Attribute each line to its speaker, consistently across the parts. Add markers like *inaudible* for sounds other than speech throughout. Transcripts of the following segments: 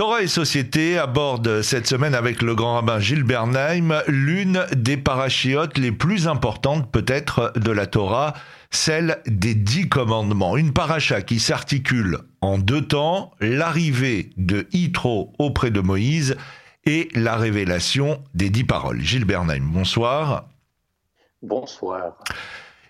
Speaker 1: Torah et Société aborde cette semaine avec le grand rabbin Gilles Bernheim l'une des parachiotes les plus importantes peut-être de la Torah, celle des dix commandements. Une paracha qui s'articule en deux temps, l'arrivée de Yitro auprès de Moïse et la révélation des dix paroles. Gilles Bernheim, bonsoir.
Speaker 2: Bonsoir.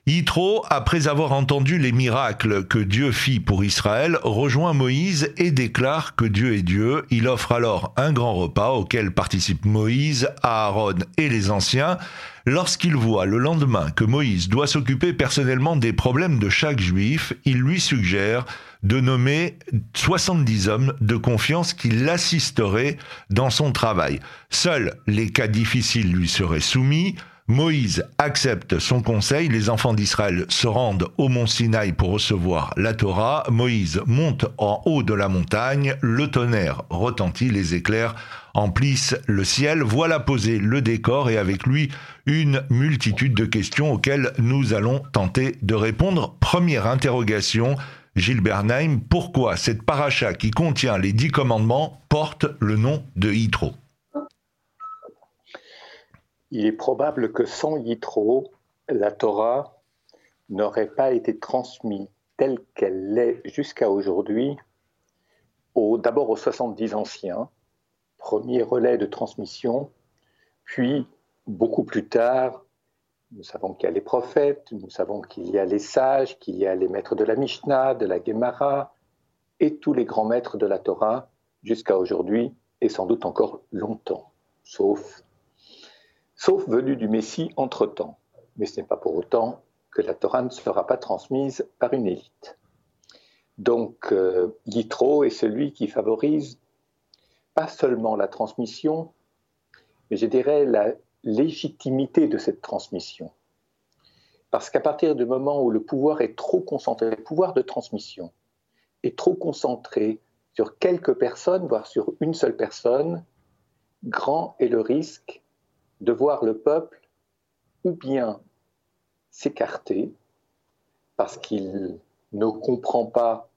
Speaker 1: Yitro, après avoir entendu les miracles que Dieu fit pour Israël, rejoint Moïse et déclare que Dieu est Dieu. Il offre alors un grand repas auquel participent Moïse, Aaron et les anciens. Lorsqu'il voit le lendemain que Moïse doit s'occuper personnellement des problèmes de chaque juif, il lui suggère de nommer 70 hommes de confiance qui l'assisteraient dans son travail. Seuls les cas difficiles lui seraient soumis. Moïse accepte son conseil, les enfants d'Israël se rendent au mont Sinaï pour recevoir la Torah, Moïse monte en haut de la montagne, le tonnerre retentit, les éclairs emplissent le ciel, voilà posé le décor et avec lui une multitude de questions auxquelles nous allons tenter de répondre. Première interrogation, Gilles Bernheim, pourquoi cette paracha qui contient les dix commandements porte le nom de Yitro?
Speaker 2: Il est probable que sans Yitro, la Torah n'aurait pas été transmise telle qu'elle l'est jusqu'à aujourd'hui, d'abord aux 70 anciens, premier relais de transmission, puis beaucoup plus tard, nous savons qu'il y a les prophètes, nous savons qu'il y a les sages, qu'il y a les maîtres de la Mishnah, de la Gemara, et tous les grands maîtres de la Torah jusqu'à aujourd'hui, et sans doute encore longtemps, sauf sauf venu du Messie entre-temps. Mais ce n'est pas pour autant que la Torah ne sera pas transmise par une élite. Donc, euh, Yitro est celui qui favorise pas seulement la transmission, mais je dirais la légitimité de cette transmission. Parce qu'à partir du moment où le pouvoir est trop concentré, le pouvoir de transmission est trop concentré sur quelques personnes, voire sur une seule personne, grand est le risque de voir le peuple ou bien s'écarter parce qu'il ne comprend pas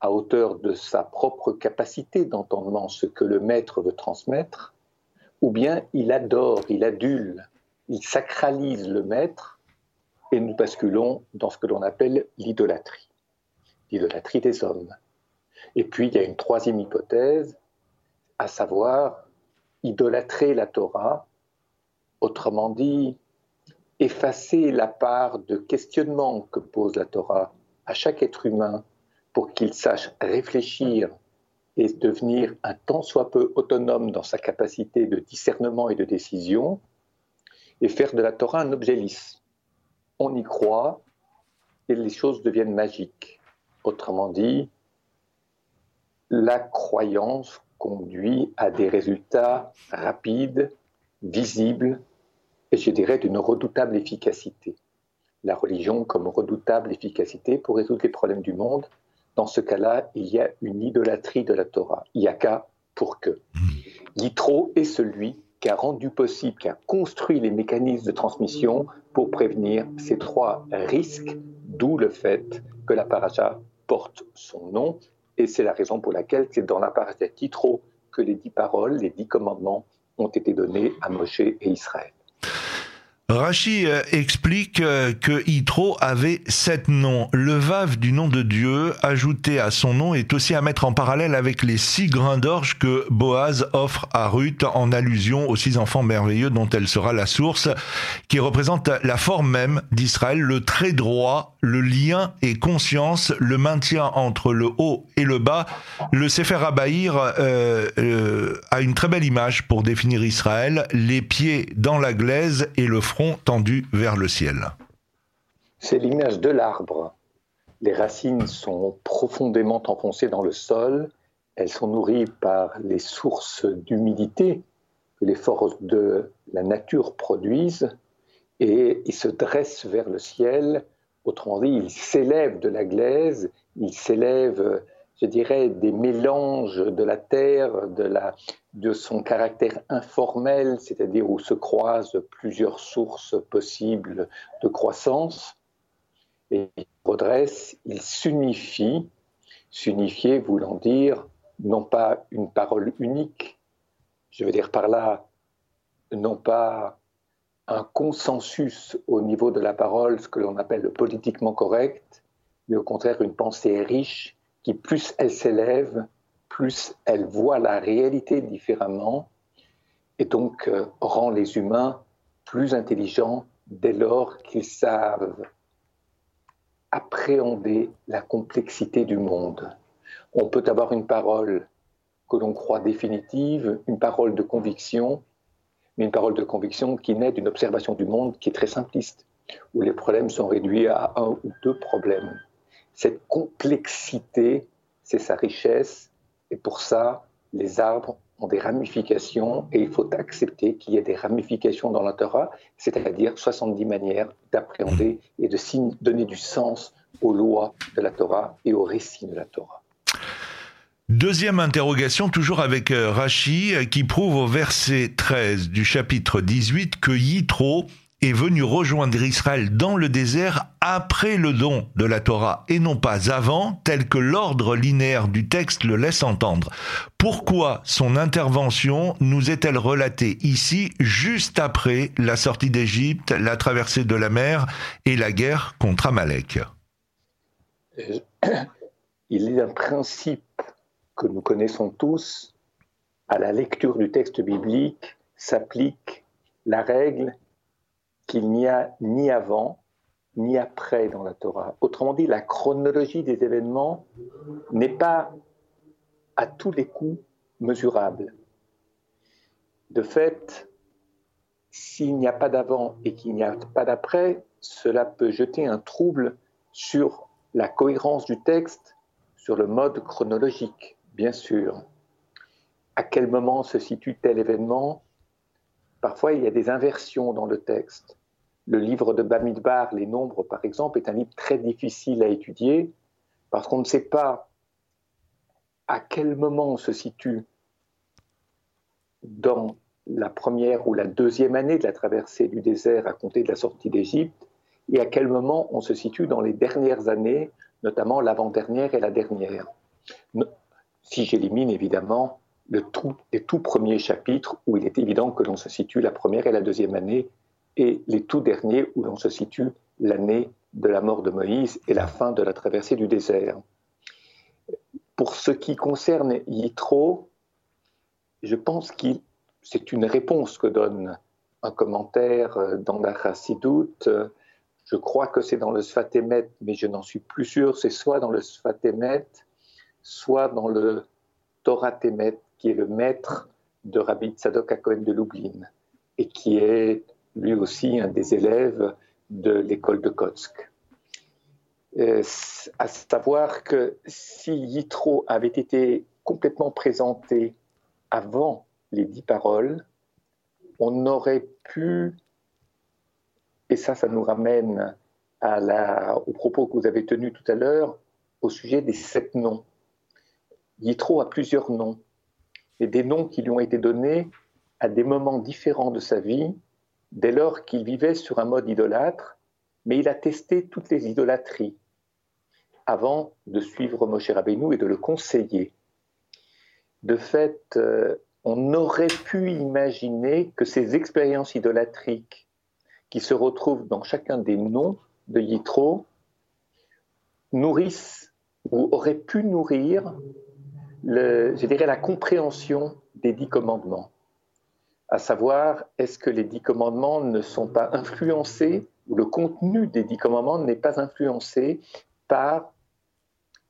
Speaker 2: à hauteur de sa propre capacité d'entendement ce que le maître veut transmettre, ou bien il adore, il adule, il sacralise le maître, et nous basculons dans ce que l'on appelle l'idolâtrie, l'idolâtrie des hommes. Et puis il y a une troisième hypothèse, à savoir idolâtrer la Torah Autrement dit, effacer la part de questionnement que pose la Torah à chaque être humain pour qu'il sache réfléchir et devenir un tant soit peu autonome dans sa capacité de discernement et de décision, et faire de la Torah un objet lisse. On y croit et les choses deviennent magiques. Autrement dit, la croyance conduit à des résultats rapides, visibles et je dirais d'une redoutable efficacité. La religion comme redoutable efficacité pour résoudre les problèmes du monde, dans ce cas-là, il y a une idolâtrie de la Torah. Il y a qu'à pour que. Yitro est celui qui a rendu possible, qui a construit les mécanismes de transmission pour prévenir ces trois risques, d'où le fait que la paracha porte son nom. Et c'est la raison pour laquelle c'est dans la paracha Yitro que les dix paroles, les dix commandements ont été donnés à Moshe et Israël.
Speaker 1: Rachi euh, explique euh, que Yitro avait sept noms. Le vav du nom de Dieu ajouté à son nom est aussi à mettre en parallèle avec les six grains d'orge que Boaz offre à Ruth en allusion aux six enfants merveilleux dont elle sera la source, qui représente la forme même d'Israël, le trait droit, le lien et conscience, le maintien entre le haut et le bas. Le Sefer Abaïr euh, a une très belle image pour définir Israël, les pieds dans la glaise et le front tendu vers le ciel.
Speaker 2: C'est l'image de l'arbre. Les racines sont profondément enfoncées dans le sol. Elles sont nourries par les sources d'humidité que les forces de la nature produisent et ils se dressent vers le ciel. Autrement dit, ils s'élèvent de la glaise, ils s'élèvent je dirais, des mélanges de la terre, de, son caractère informel, c'est-à-dire où se croisent plusieurs sources possibles de croissance, et il redresse, il s'unifie, s'unifier voulant dire non pas une parole unique, je veux dire par là, non pas un consensus au niveau de la parole, ce que l'on appelle le politiquement correct, mais au contraire une pensée riche qui, plus elle s'élève, plus elle voit la réalité différemment et donc euh, rend les humains plus intelligents dès lors qu'ils savent appréhender la complexité du monde. On peut avoir une parole que l'on croit définitive, une parole de conviction, mais une parole de conviction qui naît d'une observation du monde qui est très simpliste, où les problèmes sont réduits à un ou deux problèmes. Cette complexité, c'est sa richesse, et pour ça, les arbres ont des ramifications, et il faut accepter qu'il y ait des ramifications dans la Torah, c'est-à-dire 70 manières d'appréhender et de donner du sens aux lois de la Torah et aux récits de la Torah.
Speaker 1: Deuxième interrogation, toujours avec euh, Rachi, euh, qui prouve au verset 13 du chapitre 18 que Yitro est venu rejoindre Israël dans le désert après le don de la Torah et non pas avant, tel que l'ordre linéaire du texte le laisse entendre. Pourquoi son intervention nous est-elle relatée ici juste après la sortie d'Égypte, la traversée de la mer et la guerre contre Amalek? *clears throat*
Speaker 2: Il est un principe que nous connaissons tous, à la lecture du texte biblique s'applique la règle qu'il n'y a ni avant ni après dans la Torah. Autrement dit, la chronologie des événements n'est pas à tous les coups mesurable. De fait, s'il n'y a pas d'avant et qu'il n'y a pas d'après, cela peut jeter un trouble sur la cohérence du texte, sur le mode chronologique bien sûr. À quel moment se situe tel événement? Parfois, il y a des inversions dans le texte. Le livre de Bamidbar, Les Nombres, par exemple, est un livre très difficile à étudier parce qu'on ne sait pas à quel moment on se situe dans la première ou la deuxième année de la traversée du désert à compter de la sortie d'Égypte et à quel moment on se situe dans les dernières années, notamment l'avant-dernière et la dernière si j'élimine évidemment le tout, les tout premiers chapitres où il est évident que l'on se situe la première et la deuxième année, et les tout derniers où l'on se situe l'année de la mort de Moïse et la fin de la traversée du désert. Pour ce qui concerne Yitro, je pense que c'est une réponse que donne un commentaire dans la Chassidoute. Je crois que c'est dans le Sfatemet, mais je n'en suis plus sûr. C'est soit dans le Sfatemet, soit dans le Torah Temet, qui est le maître de Rabbi Tzadok Cohen de Lublin, et qui est lui aussi un des élèves de l'école de Kotsk. Euh, à savoir que si Yitro avait été complètement présenté avant les dix paroles, on aurait pu, et ça, ça nous ramène au propos que vous avez tenu tout à l'heure, au sujet des sept noms. Yitro a plusieurs noms, et des noms qui lui ont été donnés à des moments différents de sa vie, dès lors qu'il vivait sur un mode idolâtre, mais il a testé toutes les idolâtries avant de suivre Moshe Rabbeinu et de le conseiller. De fait, euh, on aurait pu imaginer que ces expériences idolâtriques qui se retrouvent dans chacun des noms de Yitro nourrissent ou auraient pu nourrir je dirais, la compréhension des dix commandements. À savoir, est-ce que les dix commandements ne sont pas influencés, ou le contenu des dix commandements n'est pas influencé par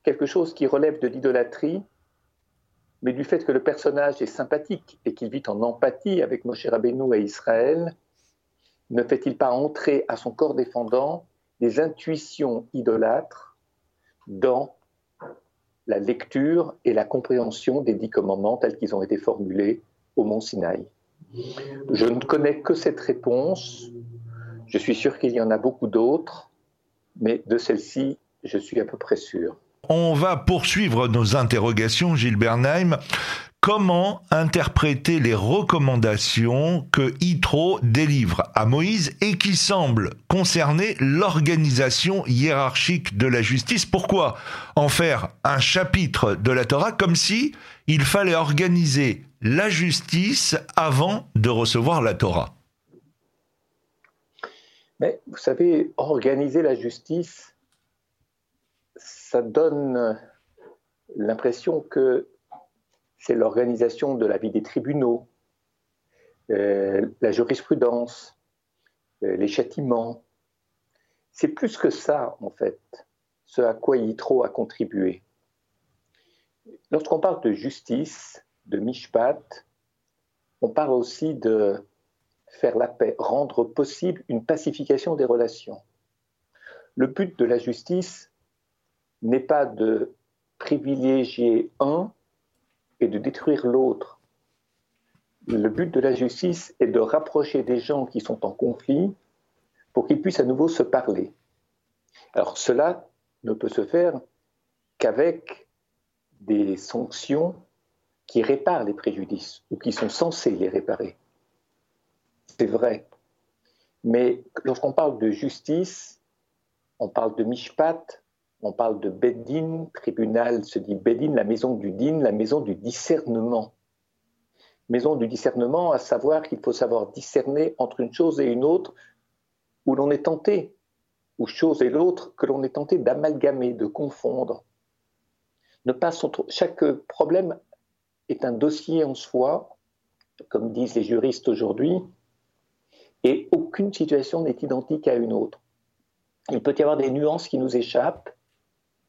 Speaker 2: quelque chose qui relève de l'idolâtrie, mais du fait que le personnage est sympathique et qu'il vit en empathie avec Moshe Rabbeinu et Israël, ne fait-il pas entrer à son corps défendant des intuitions idolâtres dans la lecture et la compréhension des dix commandements tels qu'ils ont été formulés au mont Sinaï. Je ne connais que cette réponse. Je suis sûr qu'il y en a beaucoup d'autres, mais de celle-ci, je suis à peu près sûr.
Speaker 1: On va poursuivre nos interrogations, Gilles Bernheim. Comment interpréter les recommandations que Yitro délivre à Moïse et qui semblent concerner l'organisation hiérarchique de la justice? Pourquoi en faire un chapitre de la Torah comme si il fallait organiser la justice avant de recevoir la Torah?
Speaker 2: Mais vous savez, organiser la justice, ça donne l'impression que c'est l'organisation de la vie des tribunaux, euh, la jurisprudence, euh, les châtiments. C'est plus que ça, en fait, ce à quoi Yitro a contribué. Lorsqu'on parle de justice, de mishpat, on parle aussi de faire la paix, rendre possible une pacification des relations. Le but de la justice n'est pas de privilégier un et de détruire l'autre. Le but de la justice est de rapprocher des gens qui sont en conflit pour qu'ils puissent à nouveau se parler. Alors cela ne peut se faire qu'avec des sanctions qui réparent les préjudices ou qui sont censées les réparer. C'est vrai. Mais lorsqu'on parle de justice, on parle de mishpat, on parle de Bedin, tribunal se dit Bedin, la maison du din, la maison du discernement. Maison du discernement, à savoir qu'il faut savoir discerner entre une chose et une autre où l'on est tenté, ou chose et l'autre que l'on est tenté d'amalgamer, de confondre. Chaque problème est un dossier en soi, comme disent les juristes aujourd'hui, et aucune situation n'est identique à une autre. Il peut y avoir des nuances qui nous échappent,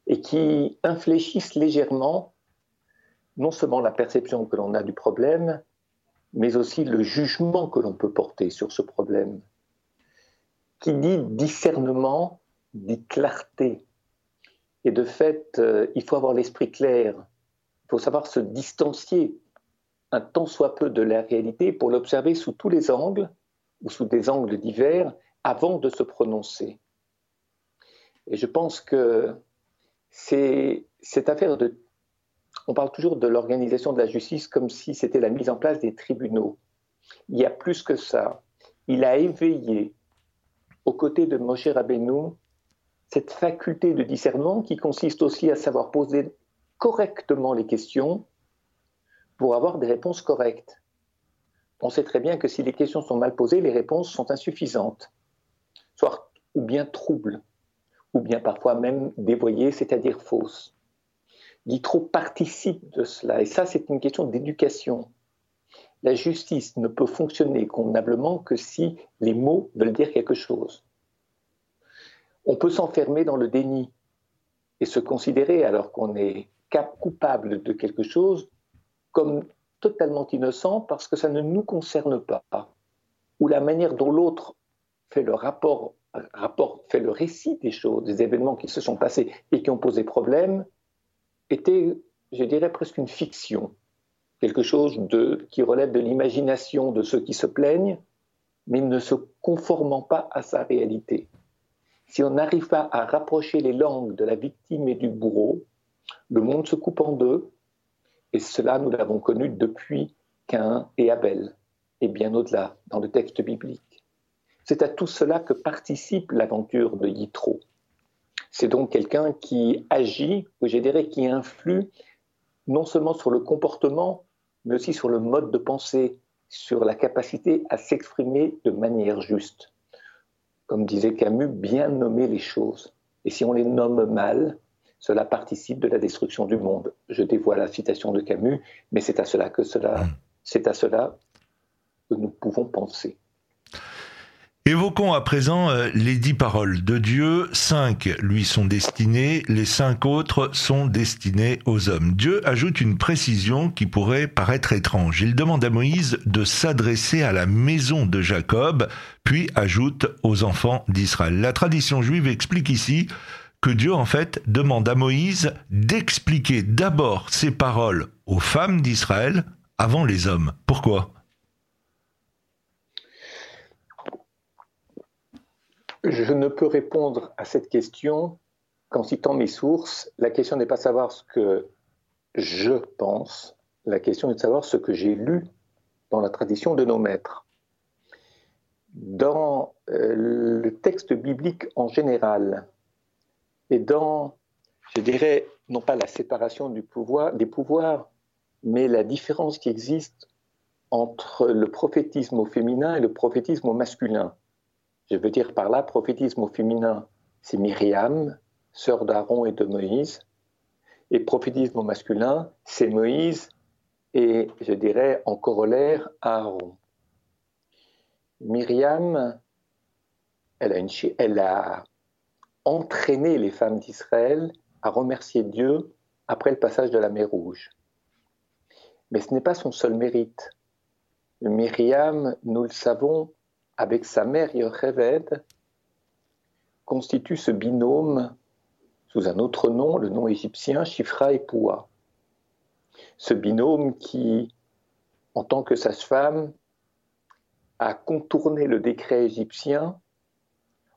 Speaker 2: et qui infléchissent légèrement non seulement la perception que l'on a du problème, mais aussi le jugement que l'on peut porter sur ce problème. Qui dit discernement dit clarté. Et de fait, euh, il faut avoir l'esprit clair, il faut savoir se distancier un tant soit peu de la réalité pour l'observer sous tous les angles ou sous des angles divers avant de se prononcer. Et je pense que c'est cette affaire de... On parle toujours de l'organisation de la justice comme si c'était la mise en place des tribunaux. Il y a plus que ça. Il a éveillé, aux côtés de Moshe Rabbeinu, cette faculté de discernement qui consiste aussi à savoir poser correctement les questions pour avoir des réponses correctes. On sait très bien que si les questions sont mal posées, les réponses sont insuffisantes, soit ou bien troubles ou bien parfois même dévoyée, c'est-à-dire fausse. Yitro participe de cela, et ça c'est une question d'éducation. La justice ne peut fonctionner convenablement que si les mots veulent dire quelque chose. On peut s'enfermer dans le déni et se considérer, alors qu'on est coupable de quelque chose, comme totalement innocent parce que ça ne nous concerne pas, ou la manière dont l'autre fait le rapport rapport, fait le récit des choses, des événements qui se sont passés et qui ont posé problème, était, je dirais, presque une fiction, quelque chose de, qui relève de l'imagination de ceux qui se plaignent, mais ne se conformant pas à sa réalité. Si on n'arrive pas à rapprocher les langues de la victime et du bourreau, le monde se coupe en deux, et cela nous l'avons connu depuis Cain et Abel, et bien au-delà dans le texte biblique. C'est à tout cela que participe l'aventure de Yitro. C'est donc quelqu'un qui agit, ou je dirais qui influe non seulement sur le comportement, mais aussi sur le mode de pensée, sur la capacité à s'exprimer de manière juste. Comme disait Camus, bien nommer les choses. Et si on les nomme mal, cela participe de la destruction du monde. Je dévoile la citation de Camus, mais c'est à cela que cela, mmh. c'est à cela que nous pouvons penser.
Speaker 1: Évoquons à présent euh, les dix paroles de Dieu. Cinq lui sont destinées, les cinq autres sont destinées aux hommes. Dieu ajoute une précision qui pourrait paraître étrange. Il demande à Moïse de s'adresser à la maison de Jacob, puis ajoute aux enfants d'Israël. La tradition juive explique ici que Dieu en fait demande à Moïse d'expliquer d'abord ses paroles aux femmes d'Israël avant les hommes. Pourquoi?
Speaker 2: Je ne peux répondre à cette question qu'en citant mes sources. La question n'est pas savoir ce que je pense, la question est de savoir ce que j'ai lu dans la tradition de nos maîtres. Dans euh, le texte biblique en général, et dans, je dirais, non pas la séparation des pouvoirs, mais la différence qui existe entre le prophétisme au féminin et le prophétisme au masculin. Je veux dire par là, prophétisme au féminin, c'est Myriam, sœur d'Aaron et de Moïse, et prophétisme au masculin, c'est Moïse et, je dirais, en corollaire, Aaron. Myriam, elle a, elle a entraîné les femmes d'Israël à remercier Dieu après le passage de la mer Rouge. Mais ce n'est pas son seul mérite. Myriam, nous le savons, avec sa mère Yocheved, constitue ce binôme sous un autre nom, le nom égyptien Shifra et Poua. Ce binôme qui, en tant que sage-femme, a contourné le décret égyptien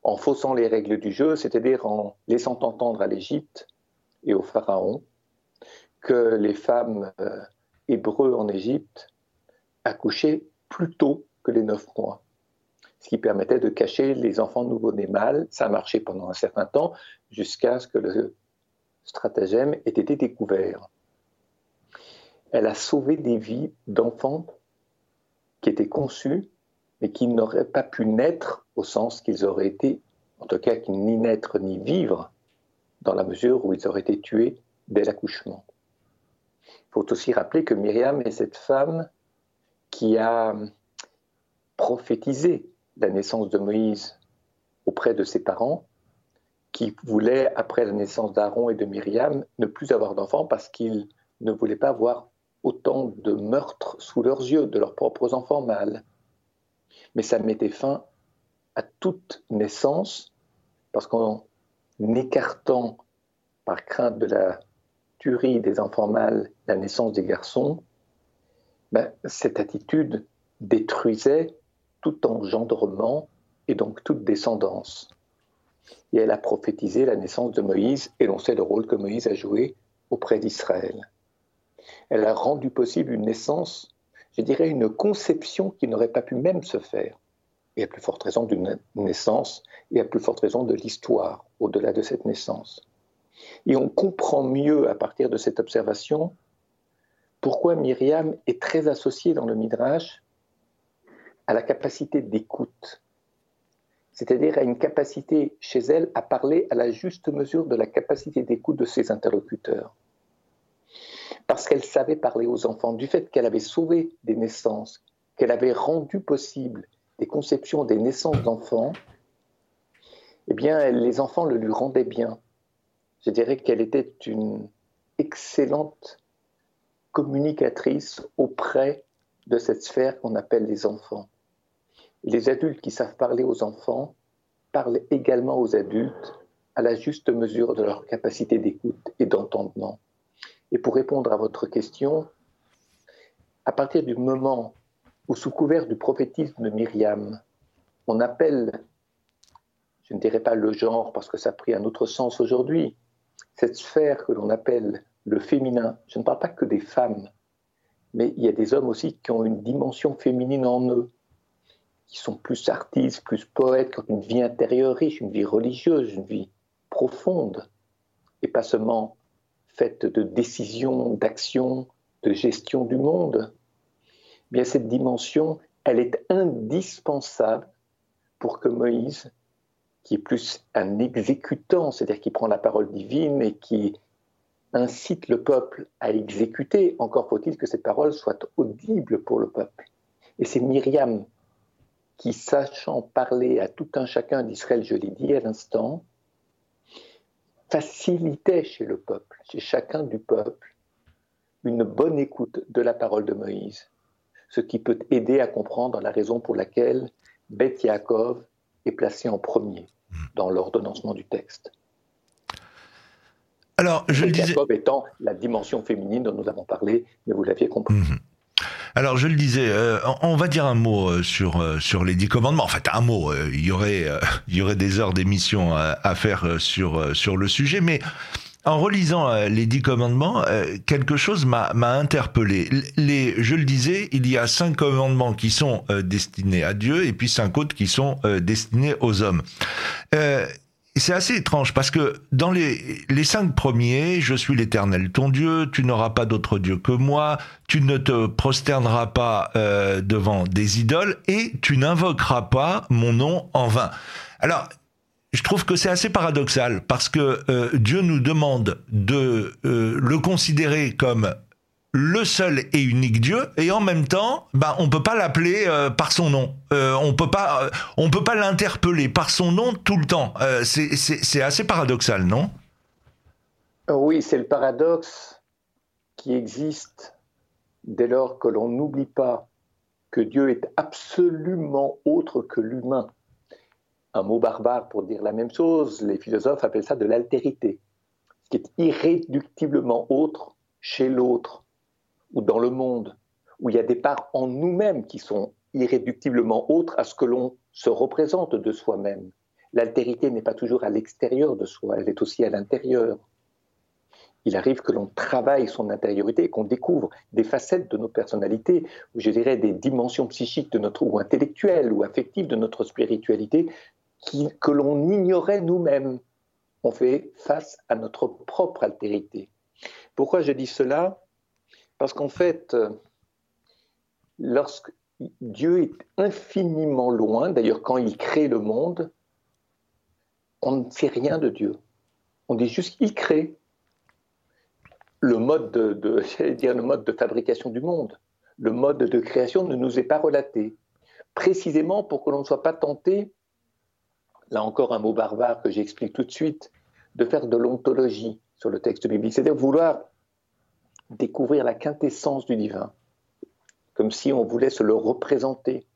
Speaker 2: en faussant les règles du jeu, c'est-à-dire en laissant entendre à l'Égypte et au Pharaon que les femmes euh, hébreux en Égypte accouchaient plus tôt que les neuf mois, ce qui permettait de cacher les enfants nouveau-nés mâles. Ça a marché pendant un certain temps jusqu'à ce que le stratagème ait été découvert. Elle a sauvé des vies d'enfants qui étaient conçus mais qui n'auraient pas pu naître au sens qu'ils auraient été, en tout cas ni naître ni vivre, dans la mesure où ils auraient été tués dès l'accouchement. Il faut aussi rappeler que Myriam est cette femme qui a prophétisé la naissance de Moïse auprès de ses parents, qui voulaient, après la naissance d'Aaron et de Myriam, ne plus avoir d'enfants parce qu'ils ne voulaient pas voir autant de meurtres sous leurs yeux de leurs propres enfants mâles. Mais ça mettait fin à toute naissance, parce qu'en écartant, par crainte de la tuerie des enfants mâles, la naissance des garçons, ben, cette attitude détruisait tout engendrement et donc toute descendance. Et elle a prophétisé la naissance de Moïse, et l'on sait le rôle que Moïse a joué auprès d'Israël. Elle a rendu possible une naissance je dirais, une conception qui n'aurait pas pu même se faire. Et à plus forte raison d'une naissance, et à plus forte raison de l'histoire au-delà de cette naissance. Et on comprend mieux à partir de cette observation pourquoi Myriam est très associée dans le Midrash à la capacité d'écoute, c'est-à-dire à une capacité chez elle à parler à la juste mesure de la capacité d'écoute de ses interlocuteurs parce qu'elle savait parler aux enfants, du fait qu'elle avait sauvé des naissances, qu'elle avait rendu possible des conceptions des naissances d'enfants, eh bien, les enfants le lui rendaient bien. Je dirais qu'elle était une excellente communicatrice auprès de cette sphère qu'on appelle les enfants. Les adultes qui savent parler aux enfants parlent également aux adultes à la juste mesure de leur capacité d'écoute et d'entendement. Et pour répondre à votre question, à partir du moment où, sous couvert du prophétisme de Myriam, on appelle, je ne dirais pas le genre parce que ça a pris un autre sens aujourd'hui, cette sphère que l'on appelle le féminin, je ne parle pas que des femmes, mais il y a des hommes aussi qui ont une dimension féminine en eux, qui sont plus artistes, plus poètes, qui ont une vie intérieure riche, une vie religieuse, une vie profonde, et pas seulement faite de décisions, d'actions, de gestion du monde, bien cette dimension, elle est indispensable pour que Moïse, qui est plus un exécutant, c'est-à-dire qui prend la parole divine et qui incite le peuple à exécuter, encore faut-il que cette parole soit audible pour le peuple. Et c'est Myriam qui, sachant parler à tout un chacun d'Israël, je l'ai dit à l'instant, facilitait chez le peuple, chez chacun du peuple, une bonne écoute de la parole de Moïse, ce qui peut aider à comprendre la raison pour laquelle Beth Yaakov est placé en premier dans l'ordonnancement du texte. Alors, je le disais... Yaakov étant la dimension féminine dont nous avons parlé, mais vous l'aviez compris. Mhm.
Speaker 1: Alors je le disais, euh, on va dire un mot euh, sur euh, sur les dix commandements. En fait, un mot. il y aurait *laughs* il y aurait des heures d'émission à, faire sur sur le sujet, mais en relisant les dix commandements, quelque chose m'a interpellé. Les, je le disais, il y a cinq commandements qui sont destinés à Dieu et puis cinq autres qui sont destinés aux hommes c'est assez étrange parce que dans les, les cinq premiers, je suis l'Éternel ton Dieu, tu n'auras pas d'autre Dieu que moi, tu ne te prosterneras pas euh, devant des idoles et tu n'invoqueras pas mon nom en vain. Alors, je trouve que c'est assez paradoxal parce que euh, Dieu nous demande de euh, le considérer comme le seul et unique Dieu et en même temps bah on peut pas l'appeler euh, par son nom. Euh, on peut euh, peut pas l'interpeller par son nom tout le temps. C'est assez paradoxal non?
Speaker 2: Oui c'est le paradoxe qui existe dès lors que l'on n'oublie pas que Dieu est absolument autre que l'humain. Un mot barbare pour dire la même chose les philosophes appellent ça de l'altérité ce qui est irréductiblement autre chez l'autre ou dans le monde, où il y a des parts en nous-mêmes qui sont irréductiblement autres à ce que l'on se représente de soi-même. L'altérité n'est pas toujours à l'extérieur de soi, elle est aussi à l'intérieur. Il arrive que l'on travaille son intériorité et qu'on découvre des facettes de nos personnalités, ou je dirais des dimensions psychiques de notre, ou intellectuelles ou affectives de notre spiritualité que l'on ignorait nous-mêmes. On fait face à notre propre altérité. Pourquoi je dis cela? Parce qu'en fait, euh, lorsque Dieu est infiniment loin, d'ailleurs quand il crée le monde, on ne sait rien de Dieu. On dit juste qu'il crée. Le mode de, *laughs* dire le mode de fabrication du monde, le mode de création ne nous est pas relaté. Précisément pour que l'on ne soit pas tenté, là encore un mot barbare que j'explique tout de suite, de faire de l'ontologie sur le texte biblique, c'est-à-dire vouloir découvrir la quintessence du divin, comme si on voulait se le représenter,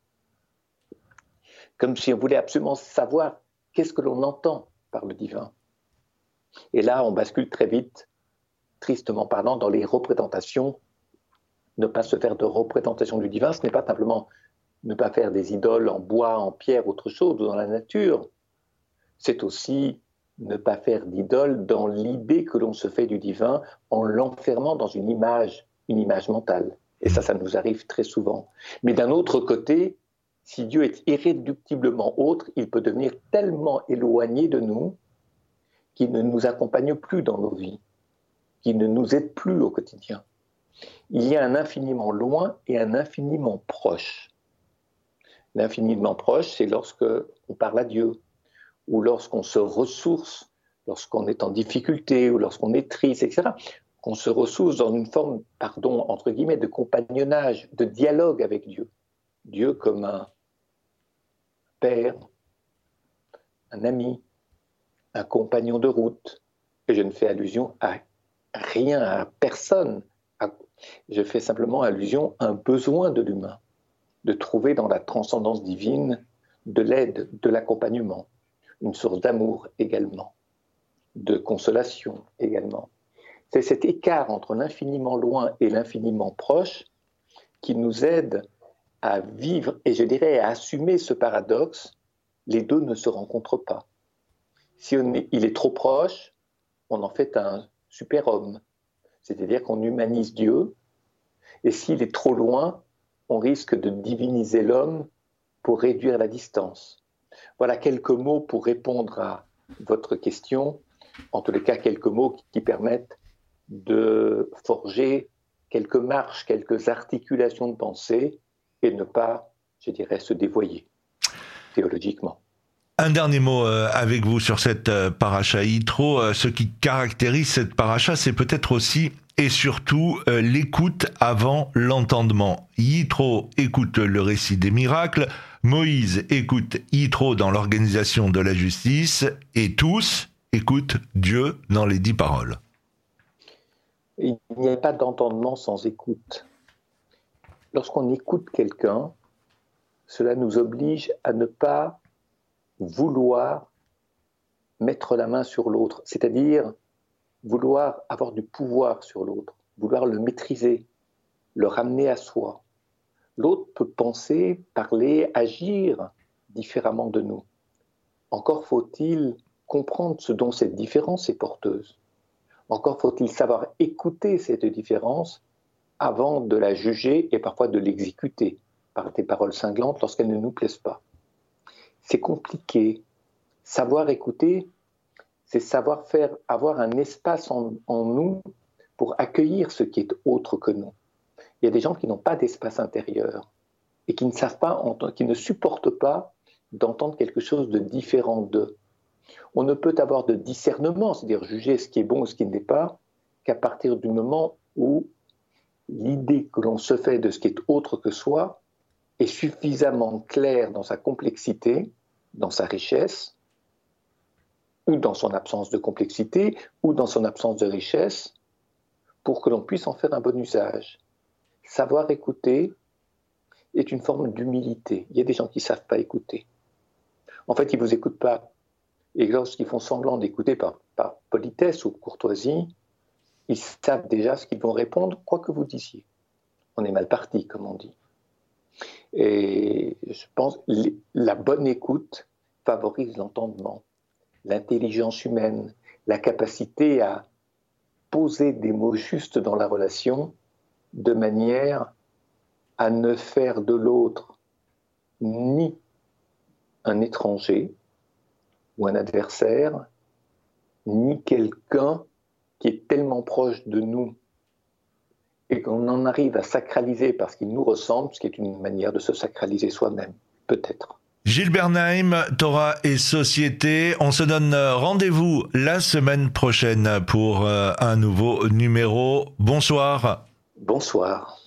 Speaker 2: comme si on voulait absolument savoir qu'est-ce que l'on entend par le divin. Et là, on bascule très vite, tristement parlant, dans les représentations. Ne pas se faire de représentation du divin, ce n'est pas simplement ne pas faire des idoles en bois, en pierre, autre chose, ou dans la nature. C'est aussi ne pas faire d'idole dans l'idée que l'on se fait du divin en l'enfermant dans une image, une image mentale. Et ça, ça nous arrive très souvent. Mais d'un autre côté, si Dieu est irréductiblement autre, il peut devenir tellement éloigné de nous qu'il ne nous accompagne plus dans nos vies, qu'il ne nous aide plus au quotidien. Il y a un infiniment loin et un infiniment proche. L'infiniment proche, c'est lorsque on parle à Dieu, ou lorsqu'on se ressource, lorsqu'on est en difficulté ou lorsqu'on est triste, etc., qu'on se ressource dans une forme, pardon, entre guillemets, de compagnonnage, de dialogue avec Dieu. Dieu comme un père, un ami, un compagnon de route. Et je ne fais allusion à rien, à personne. Je fais simplement allusion à un besoin de l'humain, de trouver dans la transcendance divine de l'aide, de l'accompagnement une source d'amour également, de consolation également. C'est cet écart entre l'infiniment loin et l'infiniment proche qui nous aide à vivre et je dirais à assumer ce paradoxe. Les deux ne se rencontrent pas. Si il est trop proche, on en fait un super-homme, c'est-à-dire qu'on humanise Dieu, et s'il est trop loin, on risque de diviniser l'homme pour réduire la distance. Voilà quelques mots pour répondre à votre question. En tous les cas, quelques mots qui permettent de forger quelques marches, quelques articulations de pensée et ne pas, je dirais, se dévoyer théologiquement.
Speaker 1: Un dernier mot euh, avec vous sur cette euh, paracha Yitro. Euh, ce qui caractérise cette paracha, c'est peut-être aussi et surtout l'écoute avant l'entendement. Yitro écoute le récit des miracles, Moïse écoute Yitro dans l'organisation de la justice et tous écoutent Dieu dans les dix paroles.
Speaker 2: Il n'y a pas d'entendement sans écoute. Lorsqu'on écoute quelqu'un, cela nous oblige à ne pas vouloir mettre la main sur l'autre, c'est-à-dire vouloir avoir du pouvoir sur l'autre, vouloir le maîtriser, le ramener à soi. L'autre peut penser, parler, agir différemment de nous. Encore faut-il comprendre ce dont cette différence est porteuse. Encore faut-il savoir écouter cette différence avant de la juger et parfois de l'exécuter par des paroles cinglantes lorsqu'elles ne nous plaisent pas. C'est compliqué. Savoir écouter, c'est savoir faire, avoir un espace en, nous pour accueillir ce qui est autre que nous. Il y a des gens qui n'ont pas d'espace intérieur et qui ne savent pas, qui ne supportent pas d'entendre quelque chose de différent d'eux. On ne peut avoir de discernement, c'est-à-dire juger ce qui est bon ou ce qui ne l'est pas, qu'à partir du moment où l'idée que l'on se fait de ce qui est autre que soi est suffisamment claire dans sa complexité, dans sa richesse, ou dans son absence de complexité, ou dans son absence de richesse, pour que l'on puisse en faire un bon usage. Savoir écouter est une forme d'humilité. Il y a des gens qui ne savent pas écouter. En fait, ils ne vous écoutent pas. Et lorsqu'ils font semblant d'écouter par, politesse ou courtoisie, ils savent déjà ce qu'ils vont répondre, quoi que vous disiez. On est mal parti, comme on dit. Et je pense que la bonne écoute favorise l'entendement, l'intelligence humaine, la capacité à poser des mots justes dans la relation de manière à ne faire de l'autre ni un étranger ou un adversaire, ni quelqu'un qui est tellement proche de nous et qu'on en arrive à sacraliser parce qu'il nous ressemble, ce qui est une manière de se sacraliser soi-même, peut-être.
Speaker 1: Gilles Bernheim, Torah et Société, on se donne rendez-vous la semaine prochaine pour euh, un nouveau numéro. Bonsoir.
Speaker 2: Bonsoir.